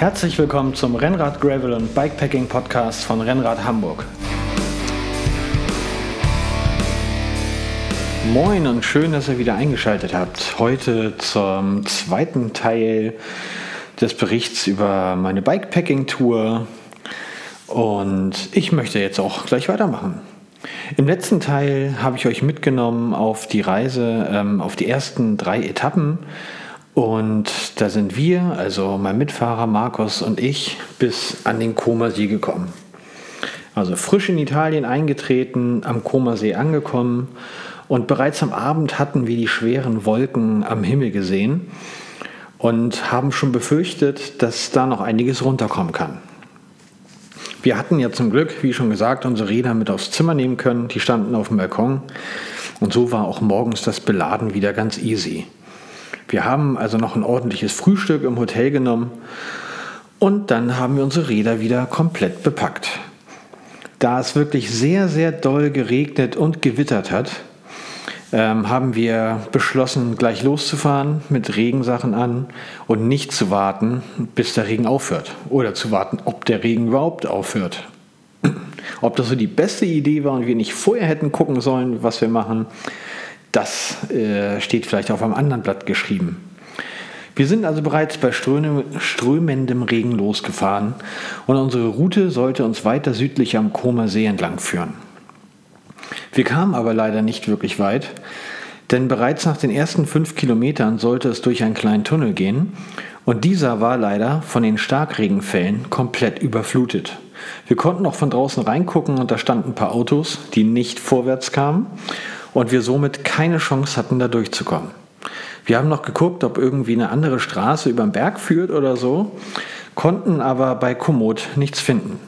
Herzlich willkommen zum Rennrad Gravel und Bikepacking Podcast von Rennrad Hamburg. Moin und schön, dass ihr wieder eingeschaltet habt. Heute zum zweiten Teil des Berichts über meine Bikepacking-Tour. Und ich möchte jetzt auch gleich weitermachen. Im letzten Teil habe ich euch mitgenommen auf die Reise, ähm, auf die ersten drei Etappen. Und da sind wir, also mein Mitfahrer Markus und ich, bis an den Comersee gekommen. Also frisch in Italien eingetreten, am Comersee angekommen und bereits am Abend hatten wir die schweren Wolken am Himmel gesehen und haben schon befürchtet, dass da noch einiges runterkommen kann. Wir hatten ja zum Glück, wie schon gesagt, unsere Räder mit aufs Zimmer nehmen können. Die standen auf dem Balkon. Und so war auch morgens das Beladen wieder ganz easy. Wir haben also noch ein ordentliches Frühstück im Hotel genommen und dann haben wir unsere Räder wieder komplett bepackt. Da es wirklich sehr, sehr doll geregnet und gewittert hat, ähm, haben wir beschlossen, gleich loszufahren mit Regensachen an und nicht zu warten, bis der Regen aufhört. Oder zu warten, ob der Regen überhaupt aufhört. Ob das so die beste Idee war und wir nicht vorher hätten gucken sollen, was wir machen, das äh, steht vielleicht auf einem anderen Blatt geschrieben. Wir sind also bereits bei strömendem Regen losgefahren und unsere Route sollte uns weiter südlich am Comer See entlang führen. Wir kamen aber leider nicht wirklich weit, denn bereits nach den ersten fünf Kilometern sollte es durch einen kleinen Tunnel gehen und dieser war leider von den Starkregenfällen komplett überflutet. Wir konnten auch von draußen reingucken und da standen ein paar Autos, die nicht vorwärts kamen und wir somit keine Chance hatten, da durchzukommen. Wir haben noch geguckt, ob irgendwie eine andere Straße über den Berg führt oder so, konnten aber bei Komoot nichts finden.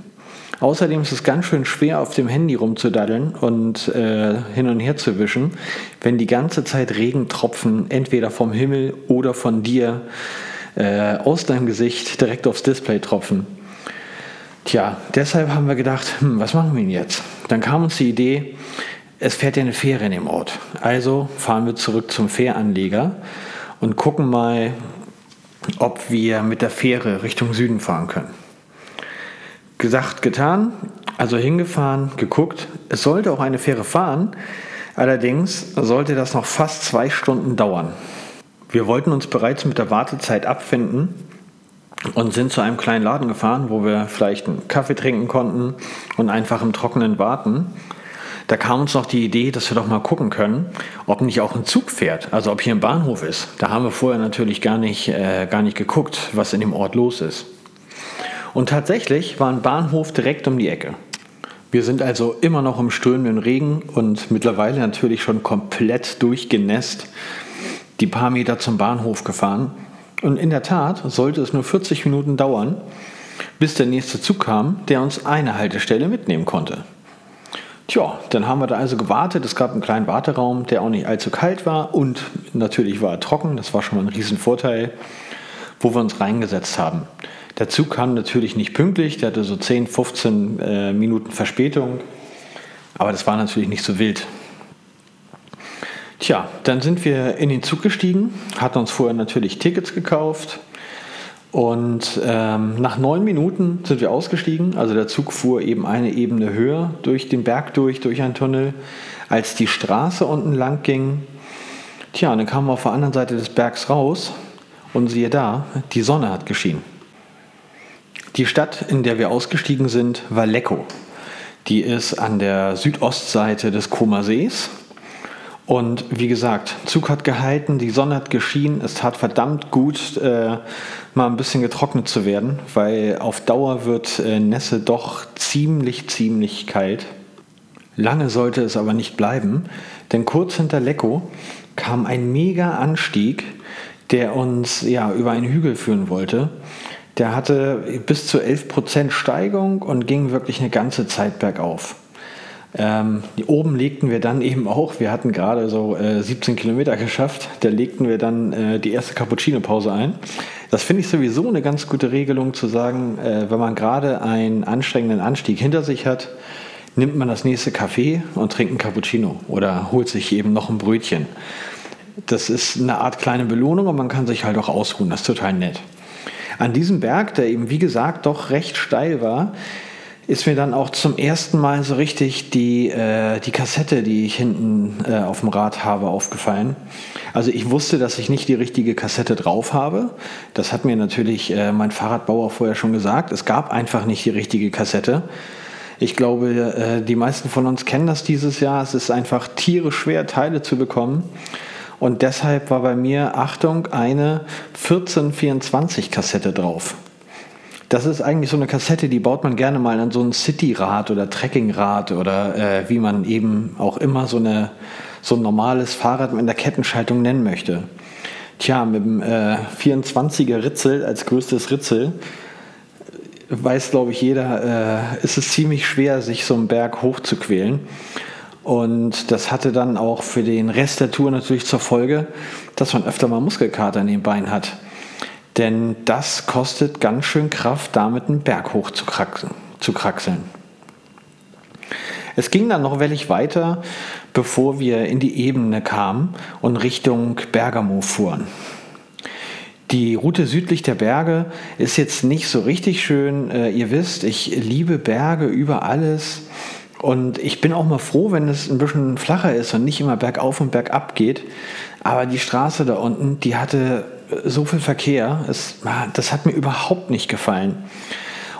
Außerdem ist es ganz schön schwer, auf dem Handy rumzudaddeln und äh, hin und her zu wischen, wenn die ganze Zeit Regentropfen entweder vom Himmel oder von dir äh, aus deinem Gesicht direkt aufs Display tropfen. Tja, deshalb haben wir gedacht, hm, was machen wir denn jetzt? Dann kam uns die Idee, es fährt ja eine Fähre in dem Ort. Also fahren wir zurück zum Fähranleger und gucken mal, ob wir mit der Fähre Richtung Süden fahren können. Gesagt, getan, also hingefahren, geguckt. Es sollte auch eine Fähre fahren, allerdings sollte das noch fast zwei Stunden dauern. Wir wollten uns bereits mit der Wartezeit abfinden und sind zu einem kleinen Laden gefahren, wo wir vielleicht einen Kaffee trinken konnten und einfach im Trockenen warten. Da kam uns noch die Idee, dass wir doch mal gucken können, ob nicht auch ein Zug fährt, also ob hier ein Bahnhof ist. Da haben wir vorher natürlich gar nicht, äh, gar nicht geguckt, was in dem Ort los ist. Und tatsächlich war ein Bahnhof direkt um die Ecke. Wir sind also immer noch im strömenden Regen und mittlerweile natürlich schon komplett durchgenässt die paar Meter zum Bahnhof gefahren. Und in der Tat sollte es nur 40 Minuten dauern, bis der nächste Zug kam, der uns eine Haltestelle mitnehmen konnte. Tja, dann haben wir da also gewartet. Es gab einen kleinen Warteraum, der auch nicht allzu kalt war und natürlich war er trocken. Das war schon mal ein Riesenvorteil, wo wir uns reingesetzt haben. Der Zug kam natürlich nicht pünktlich, der hatte so 10, 15 äh, Minuten Verspätung, aber das war natürlich nicht so wild. Tja, dann sind wir in den Zug gestiegen, hatten uns vorher natürlich Tickets gekauft und ähm, nach neun Minuten sind wir ausgestiegen. Also der Zug fuhr eben eine Ebene höher durch den Berg durch, durch einen Tunnel, als die Straße unten lang ging. Tja, und dann kamen wir auf der anderen Seite des Bergs raus und siehe da, die Sonne hat geschienen. Die Stadt, in der wir ausgestiegen sind, war Lecco. Die ist an der Südostseite des Koma Sees. Und wie gesagt, Zug hat gehalten, die Sonne hat geschienen, es tat verdammt gut, äh, mal ein bisschen getrocknet zu werden, weil auf Dauer wird äh, Nässe doch ziemlich, ziemlich kalt. Lange sollte es aber nicht bleiben, denn kurz hinter Lecco kam ein mega Anstieg, der uns ja über einen Hügel führen wollte. Der hatte bis zu 11% Steigung und ging wirklich eine ganze Zeit bergauf. Ähm, oben legten wir dann eben auch, wir hatten gerade so äh, 17 Kilometer geschafft, da legten wir dann äh, die erste Cappuccino-Pause ein. Das finde ich sowieso eine ganz gute Regelung zu sagen, äh, wenn man gerade einen anstrengenden Anstieg hinter sich hat, nimmt man das nächste Kaffee und trinkt einen Cappuccino oder holt sich eben noch ein Brötchen. Das ist eine Art kleine Belohnung und man kann sich halt auch ausruhen, das ist total nett. An diesem Berg, der eben wie gesagt doch recht steil war, ist mir dann auch zum ersten Mal so richtig die, äh, die Kassette, die ich hinten äh, auf dem Rad habe, aufgefallen. Also ich wusste, dass ich nicht die richtige Kassette drauf habe. Das hat mir natürlich äh, mein Fahrradbauer vorher schon gesagt. Es gab einfach nicht die richtige Kassette. Ich glaube, äh, die meisten von uns kennen das dieses Jahr. Es ist einfach tierisch schwer, Teile zu bekommen. Und deshalb war bei mir, Achtung, eine 1424 Kassette drauf. Das ist eigentlich so eine Kassette, die baut man gerne mal an so ein Cityrad oder Trekkingrad oder äh, wie man eben auch immer so, eine, so ein normales Fahrrad mit der Kettenschaltung nennen möchte. Tja, mit dem äh, 24er Ritzel als größtes Ritzel weiß, glaube ich, jeder, äh, ist es ziemlich schwer, sich so einen Berg hochzuquälen. Und das hatte dann auch für den Rest der Tour natürlich zur Folge, dass man öfter mal Muskelkater in den Beinen hat. Denn das kostet ganz schön Kraft, damit einen Berg hoch zu, kraxeln. Zu kraxeln. Es ging dann noch wellig weiter, bevor wir in die Ebene kamen und Richtung Bergamo fuhren. Die Route südlich der Berge ist jetzt nicht so richtig schön. Äh, ihr wisst, ich liebe Berge über alles. Und ich bin auch mal froh, wenn es ein bisschen flacher ist und nicht immer bergauf und bergab geht. Aber die Straße da unten, die hatte so viel Verkehr. Es, das hat mir überhaupt nicht gefallen.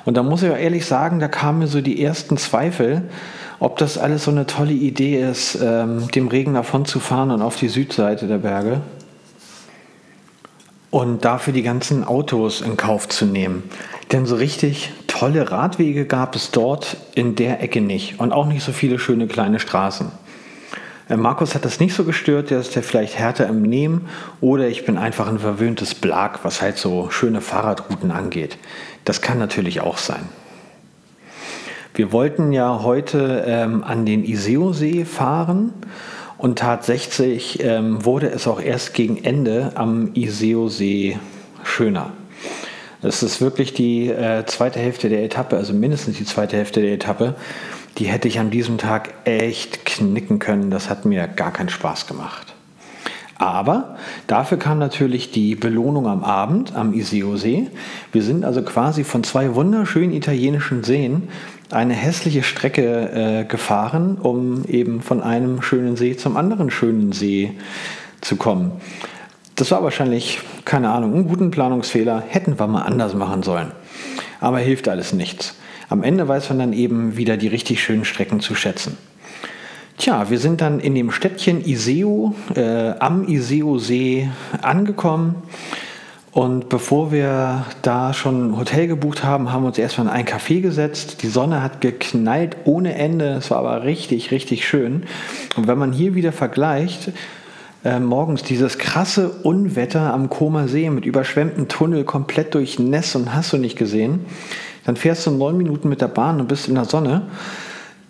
Und da muss ich auch ehrlich sagen, da kamen mir so die ersten Zweifel, ob das alles so eine tolle Idee ist, ähm, dem Regen davon zu fahren und auf die Südseite der Berge und dafür die ganzen Autos in Kauf zu nehmen. Denn so richtig tolle Radwege gab es dort in der Ecke nicht und auch nicht so viele schöne kleine Straßen. Äh, Markus hat das nicht so gestört, der ist ja vielleicht härter im Nehmen oder ich bin einfach ein verwöhntes Blag, was halt so schöne Fahrradrouten angeht. Das kann natürlich auch sein. Wir wollten ja heute ähm, an den Iseo-See fahren und tatsächlich ähm, wurde es auch erst gegen Ende am Iseo-See schöner. Das ist wirklich die äh, zweite Hälfte der Etappe, also mindestens die zweite Hälfte der Etappe die hätte ich an diesem Tag echt knicken können. Das hat mir gar keinen Spaß gemacht. Aber dafür kam natürlich die Belohnung am Abend am Iseo-See. Wir sind also quasi von zwei wunderschönen italienischen Seen eine hässliche Strecke äh, gefahren, um eben von einem schönen See zum anderen schönen See zu kommen. Das war wahrscheinlich, keine Ahnung, ein guten Planungsfehler. Hätten wir mal anders machen sollen. Aber hilft alles nichts. Am Ende weiß man dann eben wieder die richtig schönen Strecken zu schätzen. Tja, wir sind dann in dem Städtchen Iseo äh, am Iseo-See angekommen. Und bevor wir da schon ein Hotel gebucht haben, haben wir uns erstmal in ein Café gesetzt. Die Sonne hat geknallt ohne Ende. Es war aber richtig, richtig schön. Und wenn man hier wieder vergleicht, äh, morgens dieses krasse Unwetter am Koma See mit überschwemmtem Tunnel, komplett durch Näss und hast du nicht gesehen. Dann fährst du neun Minuten mit der Bahn und bist in der Sonne.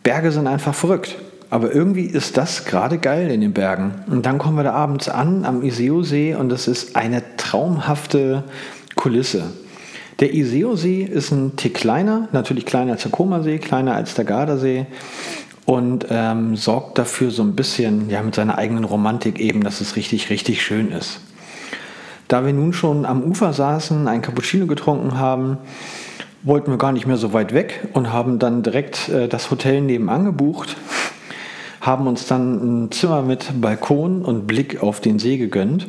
Berge sind einfach verrückt. Aber irgendwie ist das gerade geil in den Bergen. Und dann kommen wir da abends an am Iseo-See und das ist eine traumhafte Kulisse. Der Iseo-See ist ein Tick kleiner, natürlich kleiner als der Koma-See, kleiner als der Gardasee und ähm, sorgt dafür so ein bisschen, ja, mit seiner eigenen Romantik eben, dass es richtig, richtig schön ist. Da wir nun schon am Ufer saßen, ein Cappuccino getrunken haben, wollten wir gar nicht mehr so weit weg und haben dann direkt äh, das Hotel nebenan gebucht, haben uns dann ein Zimmer mit Balkon und Blick auf den See gegönnt.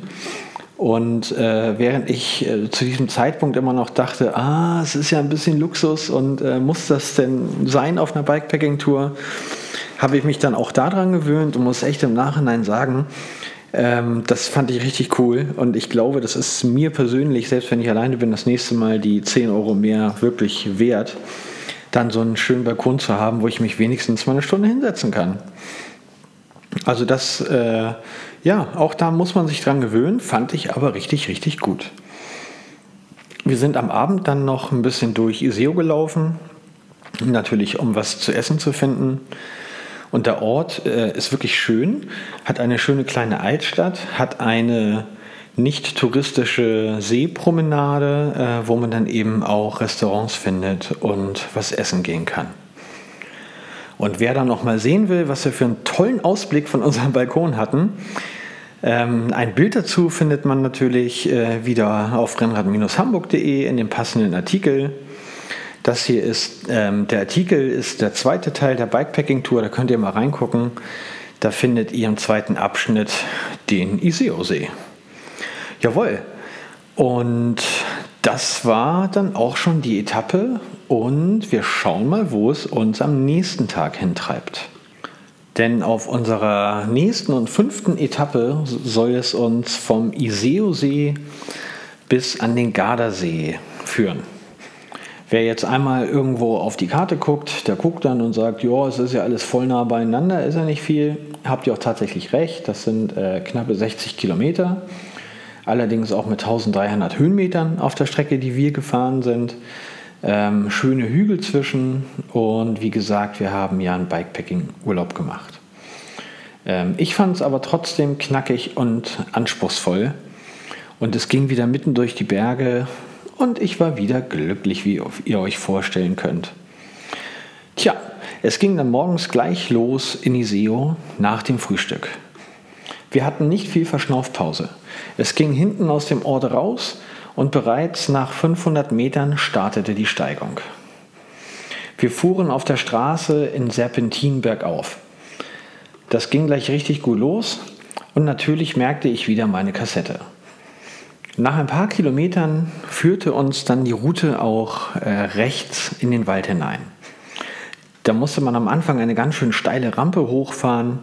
Und äh, während ich äh, zu diesem Zeitpunkt immer noch dachte, ah, es ist ja ein bisschen Luxus und äh, muss das denn sein auf einer Bikepacking-Tour, habe ich mich dann auch daran gewöhnt und muss echt im Nachhinein sagen, ähm, das fand ich richtig cool und ich glaube, das ist mir persönlich, selbst wenn ich alleine bin, das nächste Mal die 10 Euro mehr wirklich wert, dann so einen schönen Balkon zu haben, wo ich mich wenigstens mal eine Stunde hinsetzen kann. Also das, äh, ja, auch da muss man sich dran gewöhnen, fand ich aber richtig, richtig gut. Wir sind am Abend dann noch ein bisschen durch Iseo gelaufen, natürlich um was zu essen zu finden. Und der Ort äh, ist wirklich schön, hat eine schöne kleine Altstadt, hat eine nicht touristische Seepromenade, äh, wo man dann eben auch Restaurants findet und was essen gehen kann. Und wer dann noch mal sehen will, was wir für einen tollen Ausblick von unserem Balkon hatten, Ähm, ein Bild dazu findet man natürlich äh, wieder auf rennrad-hamburg.de in dem passenden Artikel. Das hier ist, ähm, der Artikel ist der zweite Teil der Bikepacking-Tour, da könnt ihr mal reingucken. Da findet ihr im zweiten Abschnitt den Iseo-See. Jawohl. Und das war dann auch schon die Etappe und wir schauen mal, wo es uns am nächsten Tag hintreibt. Denn auf unserer nächsten und fünften Etappe soll es uns vom Iseo-See bis an den Gardasee führen. Wer jetzt einmal irgendwo auf die Karte guckt, der guckt dann und sagt, ja, es ist ja alles voll nah beieinander, ist ja nicht viel. Habt ihr auch tatsächlich recht, das sind äh, knappe 60 Kilometer. Allerdings auch mit 1300 Höhenmetern auf der Strecke, die wir gefahren sind. Ähm, schöne Hügel zwischen und wie gesagt, wir haben ja einen Bikepacking-Urlaub gemacht. Ähm, ich fand es aber trotzdem knackig und anspruchsvoll und es ging wieder mitten durch die Berge und ich war wieder glücklich, wie ihr euch vorstellen könnt. Tja, es ging dann morgens gleich los in Iseo nach dem Frühstück. Wir hatten nicht viel Verschnaufpause. Es ging hinten aus dem Ort raus und bereits nach 500 Metern startete die Steigung. Wir fuhren auf der Straße in Serpentin bergauf. Das ging gleich richtig gut los und natürlich merkte ich wieder meine Kassette. Nach ein paar Kilometern führte uns dann die Route auch äh, rechts in den Wald hinein. Da musste man am Anfang eine ganz schön steile Rampe hochfahren,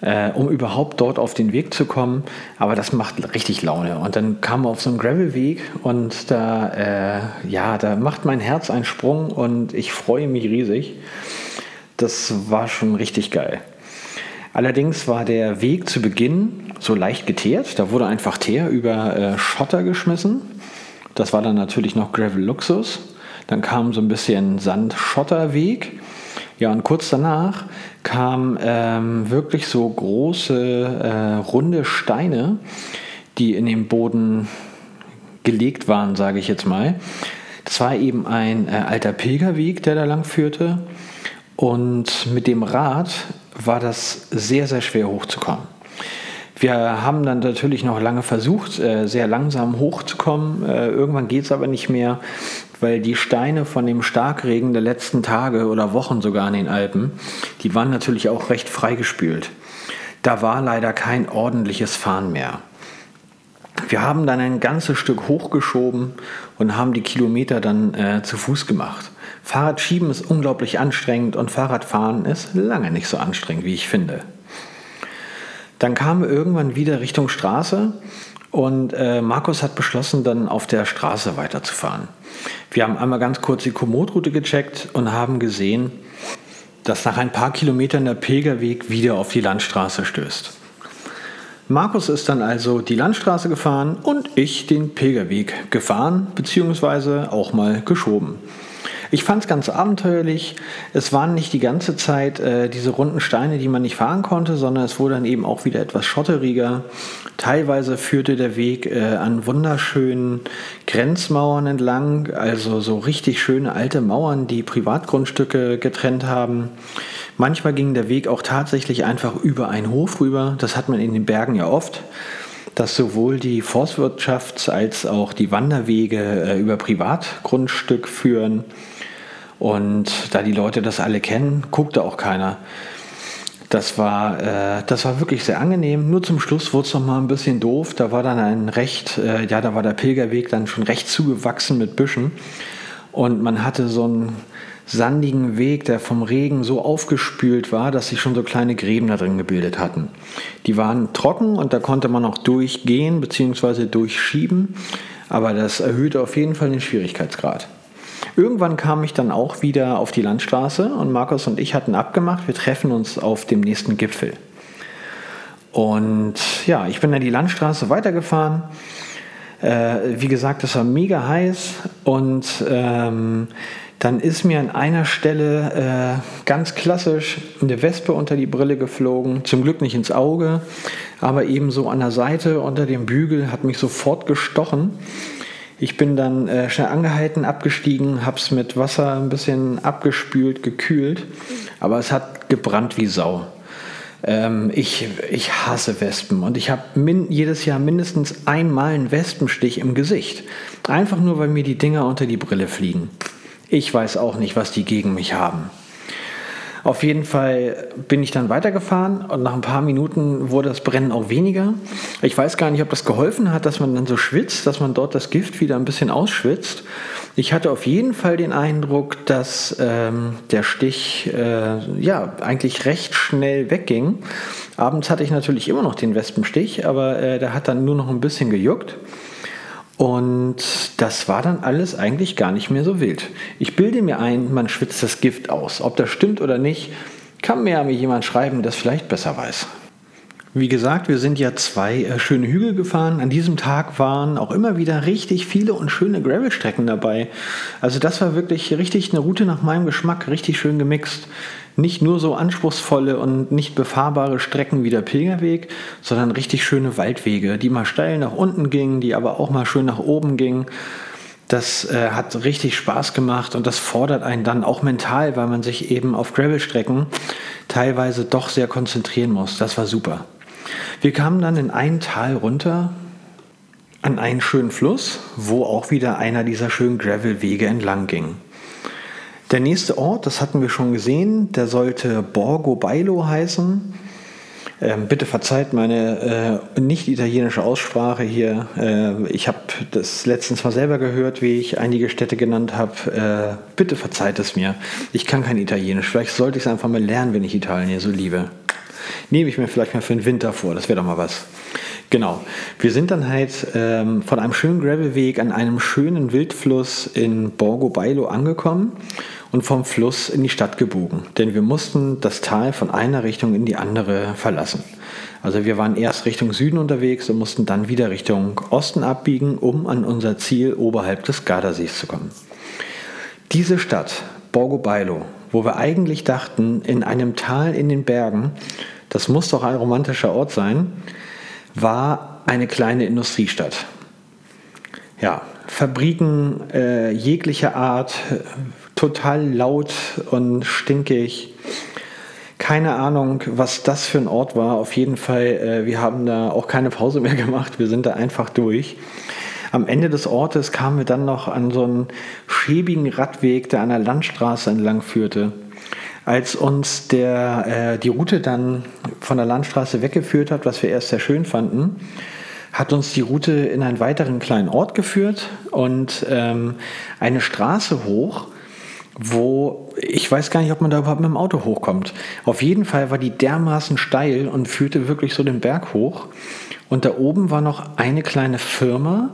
äh, um überhaupt dort auf den Weg zu kommen. Aber das macht richtig Laune. Und dann kam man auf so einen Gravelweg und da, äh, ja, da macht mein Herz einen Sprung und ich freue mich riesig. Das war schon richtig geil. Allerdings war der Weg zu Beginn so leicht geteert. Da wurde einfach Teer über äh, Schotter geschmissen. Das war dann natürlich noch Gravel Luxus. Dann kam so ein bisschen Sand-Schotterweg. Ja, und kurz danach kamen ähm, wirklich so große, äh, runde Steine, die in den Boden gelegt waren, sage ich jetzt mal. Das war eben ein äh, alter Pilgerweg, der da lang führte. Und mit dem Rad war das sehr, sehr schwer hochzukommen. Wir haben dann natürlich noch lange versucht, äh, sehr langsam hochzukommen. Äh, irgendwann geht es aber nicht mehr, weil die Steine von dem Starkregen der letzten Tage oder Wochen sogar in den Alpen, die waren natürlich auch recht freigespült. Da war leider kein ordentliches Fahren mehr. Wir haben dann ein ganzes Stück hochgeschoben und haben die Kilometer dann äh, zu Fuß gemacht. Fahrradschieben ist unglaublich anstrengend und Fahrradfahren ist lange nicht so anstrengend, wie ich finde. Dann kamen wir irgendwann wieder Richtung Straße und äh, Markus hat beschlossen, dann auf der Straße weiterzufahren. Wir haben einmal ganz kurz die Komoot-Route gecheckt und haben gesehen, dass nach ein paar Kilometern der Pilgerweg wieder auf die Landstraße stößt. Markus ist dann also die Landstraße gefahren und ich den Pilgerweg gefahren bzw. auch mal geschoben. Ich fand es ganz abenteuerlich. Es waren nicht die ganze Zeit äh, diese runden Steine, die man nicht fahren konnte, sondern es wurde dann eben auch wieder etwas schotteriger. Teilweise führte der Weg äh, an wunderschönen Grenzmauern entlang, also so richtig schöne alte Mauern, die Privatgrundstücke getrennt haben. Manchmal ging der Weg auch tatsächlich einfach über einen Hof rüber. Das hat man in den Bergen ja oft dass sowohl die Forstwirtschaft als auch die Wanderwege äh, über Privatgrundstück führen. Und da die Leute das alle kennen, guckte auch keiner. Das war, äh, das war wirklich sehr angenehm. Nur zum Schluss wurde es noch mal ein bisschen doof. Da war dann ein recht, äh, ja, da war der Pilgerweg dann schon recht zugewachsen mit Büschen. Und man hatte so einen sandigen Weg, der vom Regen so aufgespült war, dass sich schon so kleine Gräben da drin gebildet hatten. Die waren trocken und da konnte man auch durchgehen bzw. durchschieben. Aber das erhöhte auf jeden Fall den Schwierigkeitsgrad. Irgendwann kam ich dann auch wieder auf die Landstraße und Markus und ich hatten abgemacht, wir treffen uns auf dem nächsten Gipfel. Und ja, ich bin dann die Landstraße weitergefahren. Äh, wie gesagt, es war mega heiß und ähm, dann ist mir an einer Stelle äh, ganz klassisch eine Wespe unter die Brille geflogen. Zum Glück nicht ins Auge, aber ebenso an der Seite unter dem Bügel hat mich sofort gestochen. Ich bin dann äh, schnell angehalten, abgestiegen, habe es mit Wasser ein bisschen abgespült, gekühlt, aber es hat gebrannt wie Sau. Ähm, ich, ich hasse Wespen und ich habe jedes Jahr mindestens einmal einen Wespenstich im Gesicht. Einfach nur, weil mir die Dinger unter die Brille fliegen. Ich weiß auch nicht, was die gegen mich haben. Auf jeden Fall bin ich dann weitergefahren und nach ein paar Minuten wurde das Brennen auch weniger. Ich weiß gar nicht, ob das geholfen hat, dass man dann so schwitzt, dass man dort das Gift wieder ein bisschen ausschwitzt. Ich hatte auf jeden Fall den Eindruck, dass ähm, der Stich äh, ja eigentlich recht schnell wegging. Abends hatte ich natürlich immer noch den Wespenstich, aber äh, der hat dann nur noch ein bisschen gejuckt. Und das war dann alles eigentlich gar nicht mehr so wild. Ich bilde mir ein, man schwitzt das Gift aus. Ob das stimmt oder nicht, kann mir ja jemand schreiben, der das vielleicht besser weiß. Wie gesagt, wir sind ja zwei äh, schöne Hügel gefahren. An diesem Tag waren auch immer wieder richtig viele und schöne Gravelstrecken dabei. Also das war wirklich richtig eine Route nach meinem Geschmack, richtig schön gemixt. Nicht nur so anspruchsvolle und nicht befahrbare Strecken wie der Pilgerweg, sondern richtig schöne Waldwege, die mal steil nach unten gingen, die aber auch mal schön nach oben gingen. Das äh, hat richtig Spaß gemacht und das fordert einen dann auch mental, weil man sich eben auf Gravelstrecken teilweise doch sehr konzentrieren muss. Das war super. Wir kamen dann in ein Tal runter an einen schönen Fluss, wo auch wieder einer dieser schönen Gravelwege entlang ging. Der nächste Ort, das hatten wir schon gesehen, der sollte Borgo Bailo heißen. Ähm, bitte verzeiht meine äh, nicht italienische Aussprache hier. Äh, ich habe das letztens mal selber gehört, wie ich einige Städte genannt habe. Äh, bitte verzeiht es mir. Ich kann kein Italienisch. Vielleicht sollte ich es einfach mal lernen, wenn ich Italien so liebe nehme ich mir vielleicht mal für den Winter vor. Das wäre doch mal was. Genau. Wir sind dann halt ähm, von einem schönen Gravelweg an einem schönen Wildfluss in Borgo Bailo angekommen und vom Fluss in die Stadt gebogen. Denn wir mussten das Tal von einer Richtung in die andere verlassen. Also wir waren erst Richtung Süden unterwegs und mussten dann wieder Richtung Osten abbiegen, um an unser Ziel oberhalb des Gardasees zu kommen. Diese Stadt, Borgo Bailo, wo wir eigentlich dachten, in einem Tal in den Bergen, das muss doch ein romantischer Ort sein, war eine kleine Industriestadt. Ja, Fabriken äh, jeglicher Art, total laut und stinkig. Keine Ahnung, was das für ein Ort war. Auf jeden Fall, äh, wir haben da auch keine Pause mehr gemacht. Wir sind da einfach durch. Am Ende des Ortes kamen wir dann noch an so einen schäbigen Radweg, der an der Landstraße entlang führte. Als uns der, äh, die Route dann von der Landstraße weggeführt hat, was wir erst sehr schön fanden, hat uns die Route in einen weiteren kleinen Ort geführt und ähm, eine Straße hoch, wo ich weiß gar nicht, ob man da überhaupt mit dem Auto hochkommt. Auf jeden Fall war die dermaßen steil und führte wirklich so den Berg hoch. Und da oben war noch eine kleine Firma,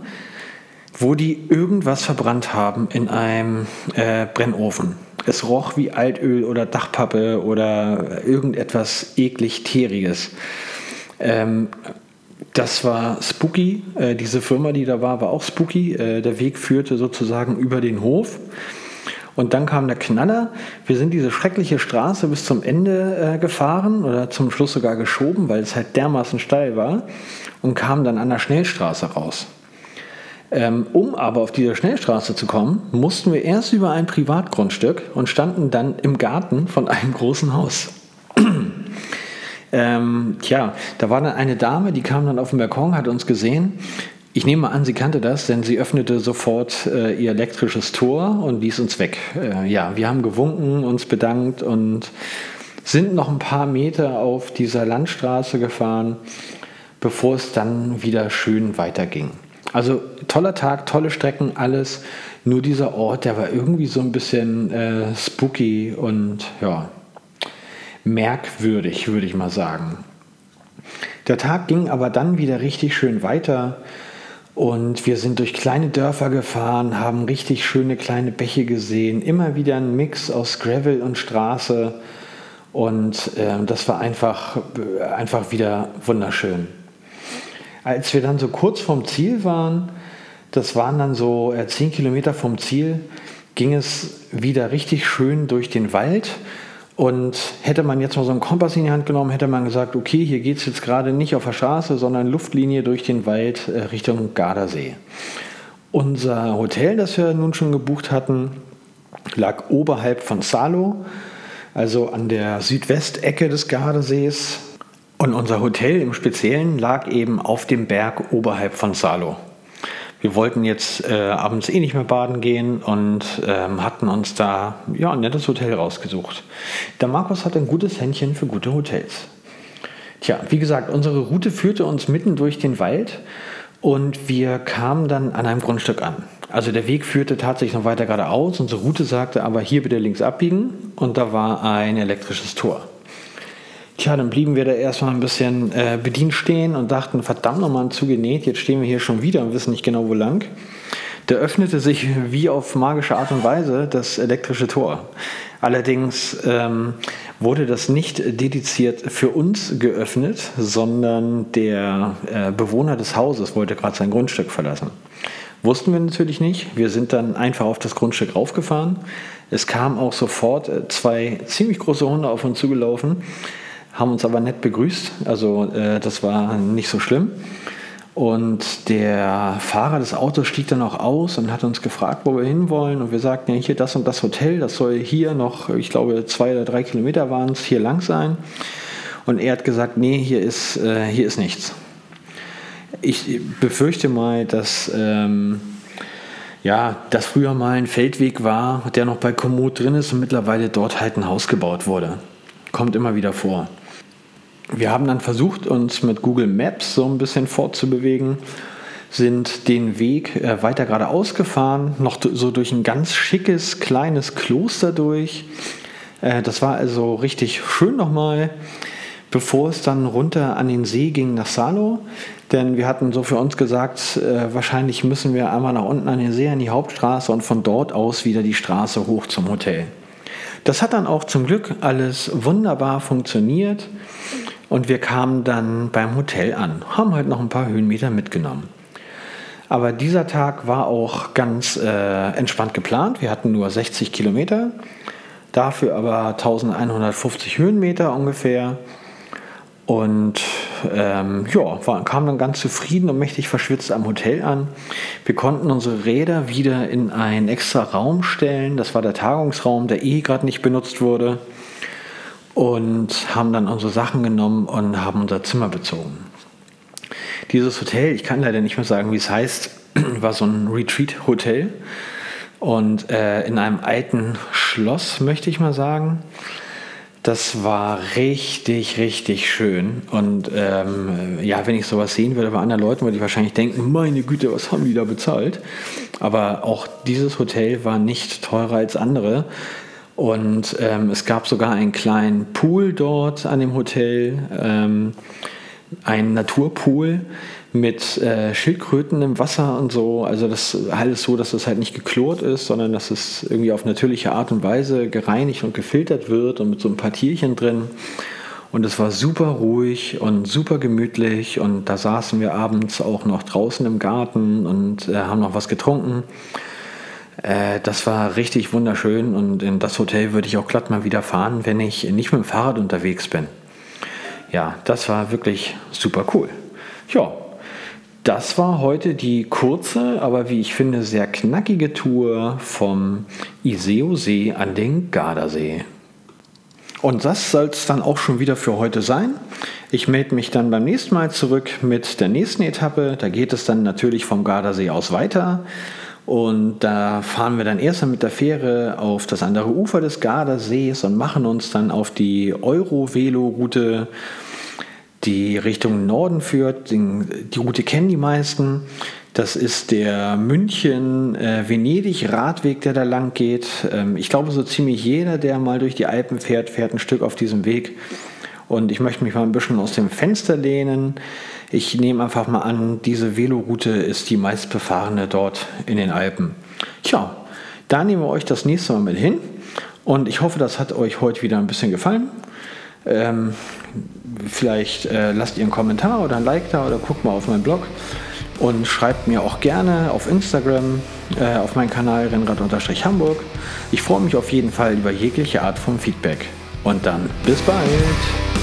wo die irgendwas verbrannt haben in einem äh, Brennofen. Es roch wie Altöl oder Dachpappe oder irgendetwas eklig Teriges. Ähm, das war spooky. Äh, diese Firma, die da war, war auch spooky. Äh, der Weg führte sozusagen über den Hof. Und dann kam der Knaller. Wir sind diese schreckliche Straße bis zum Ende äh, gefahren oder zum Schluss sogar geschoben, weil es halt dermaßen steil war und kamen dann an der Schnellstraße raus. Ähm, um aber auf diese Schnellstraße zu kommen, mussten wir erst über ein Privatgrundstück und standen dann im Garten von einem großen Haus. ähm, tja, da war dann eine Dame, die kam dann auf den Balkon, hat uns gesehen. Ich nehme mal an, sie kannte das, denn sie öffnete sofort äh, ihr elektrisches Tor und ließ uns weg. Äh, ja, wir haben gewunken, uns bedankt und sind noch ein paar Meter auf dieser Landstraße gefahren, bevor es dann wieder schön weiterging. Also toller Tag, tolle Strecken, alles. Nur dieser Ort, der war irgendwie so ein bisschen äh, spooky und ja, merkwürdig, würde ich mal sagen. Der Tag ging aber dann wieder richtig schön weiter und wir sind durch kleine Dörfer gefahren, haben richtig schöne kleine Bäche gesehen, immer wieder ein Mix aus Gravel und Straße und äh, das war einfach, äh, einfach wieder wunderschön. Als wir dann so kurz vom Ziel waren, das waren dann so äh, zehn Kilometer vom Ziel, ging es wieder richtig schön durch den Wald. Und hätte man jetzt mal so einen Kompass in die Hand genommen, hätte man gesagt, okay, hier geht es jetzt gerade nicht auf der Straße, sondern Luftlinie durch den Wald äh, Richtung Gardasee. Unser Hotel, das wir nun schon gebucht hatten, lag oberhalb von Salo, also an der Südwestecke des Gardasees Und unser Hotel im Speziellen lag eben auf dem Berg oberhalb von Salo. Wir wollten jetzt äh, abends eh nicht mehr baden gehen und ähm, hatten uns da ja, ein nettes Hotel rausgesucht. Der Markus hat ein gutes Händchen für gute Hotels. Tja, wie gesagt, unsere Route führte uns mitten durch den Wald und wir kamen dann an einem Grundstück an. Also der Weg führte tatsächlich noch weiter geradeaus. Unsere Route sagte aber hier bitte links abbiegen und da war ein elektrisches Tor. Tja, dann blieben wir da erstmal ein bisschen äh, bedient stehen und dachten, verdammt nochmal zugenäht, jetzt stehen wir hier schon wieder und wissen nicht genau wo lang. Da öffnete sich wie auf magische Art und Weise das elektrische Tor. Allerdings ähm, wurde das nicht dediziert für uns geöffnet, sondern der äh, Bewohner des Hauses wollte gerade sein Grundstück verlassen. Wussten wir natürlich nicht. Wir sind dann einfach auf das Grundstück raufgefahren. Es kamen auch sofort äh, zwei ziemlich große Hunde auf uns zugelaufen haben uns aber nett begrüßt. Also äh, das war nicht so schlimm. Und der Fahrer des Autos stieg dann auch aus und hat uns gefragt, wo wir hinwollen. Und wir sagten, ja, hier das und das Hotel, das soll hier noch, ich glaube, zwei oder drei Kilometer waren es, hier lang sein. Und er hat gesagt, nee, hier ist, äh, hier ist nichts. Ich befürchte mal, dass ähm, ja, das früher mal ein Feldweg war, der noch bei Komoot drin ist und mittlerweile dort halt ein Haus gebaut wurde. Kommt immer wieder vor wir haben dann versucht, uns mit Google Maps so ein bisschen fortzubewegen, sind den Weg äh, weiter geradeaus gefahren, noch so durch ein ganz schickes kleines Kloster durch. Äh, das war also richtig schön nochmal, bevor es dann runter an den See ging nach Salo. Denn wir hatten so für uns gesagt, äh, wahrscheinlich müssen wir einmal nach unten an den See, an die Hauptstraße und von dort aus wieder die Straße hoch zum Hotel. Das hat dann auch zum Glück alles wunderbar funktioniert. Und wir kamen dann beim Hotel an, haben halt noch ein paar Höhenmeter mitgenommen. Aber dieser Tag war auch ganz äh, entspannt geplant. Wir hatten nur 60 Kilometer, dafür aber 1150 Höhenmeter ungefähr. Und ähm, ja, war, kam dann ganz zufrieden und mächtig verschwitzt am Hotel an. Wir konnten unsere Räder wieder in einen extra Raum stellen. Das war der Tagungsraum, der eh gerade nicht benutzt wurde und haben dann unsere Sachen genommen und haben unser Zimmer bezogen. Dieses Hotel, ich kann leider nicht mehr sagen, wie es heißt, war so ein Retreat-Hotel und äh, in einem alten Schloss, möchte ich mal sagen. Das war richtig, richtig schön. Und ähm, ja, wenn ich sowas sehen würde bei anderen Leuten, würde ich wahrscheinlich denken, meine Güte, was haben die da bezahlt? Aber auch dieses Hotel war nicht teurer als andere. Und ähm, es gab sogar einen kleinen Pool dort an dem Hotel, ähm, ein Naturpool mit äh, Schildkröten im Wasser und so. Also das alles so, dass es halt nicht geklort ist, sondern dass es irgendwie auf natürliche Art und Weise gereinigt und gefiltert wird und mit so ein paar Tierchen drin. Und es war super ruhig und super gemütlich und da saßen wir abends auch noch draußen im Garten und äh, haben noch was getrunken. Äh, das war richtig wunderschön und in das Hotel würde ich auch glatt mal wieder fahren, wenn ich nicht mit dem Fahrrad unterwegs bin. Ja, das war wirklich super cool. Ja, das war heute die kurze, aber wie ich finde sehr knackige Tour vom Iseo-See an den Gardasee. Und das soll es dann auch schon wieder für heute sein. Ich melde mich dann beim nächsten Mal zurück mit der nächsten Etappe. Da geht es dann natürlich vom Gardasee aus weiter. Und da fahren wir dann erst mit der Fähre auf das andere Ufer des Gardasees und machen uns dann auf die Euro-Velo-Route, die Richtung Norden führt. Die Route kennen die meisten. Das ist der München-Venedig-Radweg, der da lang geht. Ähm, ich glaube, so ziemlich jeder, der mal durch die Alpen fährt, fährt ein Stück auf diesem Weg. Und ich möchte mich mal ein bisschen aus dem Fenster lehnen. Ich nehme einfach mal an, diese Veloroute ist die meistbefahrene dort in den Alpen. Tja, da nehmen wir euch das nächste Mal mit hin. Und ich hoffe, das hat euch heute wieder ein bisschen gefallen. Ähm, vielleicht äh, lasst ihr einen Kommentar oder ein Like da oder guckt mal auf meinen Blog und schreibt mir auch gerne auf Instagram äh, auf meinen Kanal Rennrad-Hamburg. Ich freue mich auf jeden Fall über jegliche Art von Feedback. Und dann bis bald!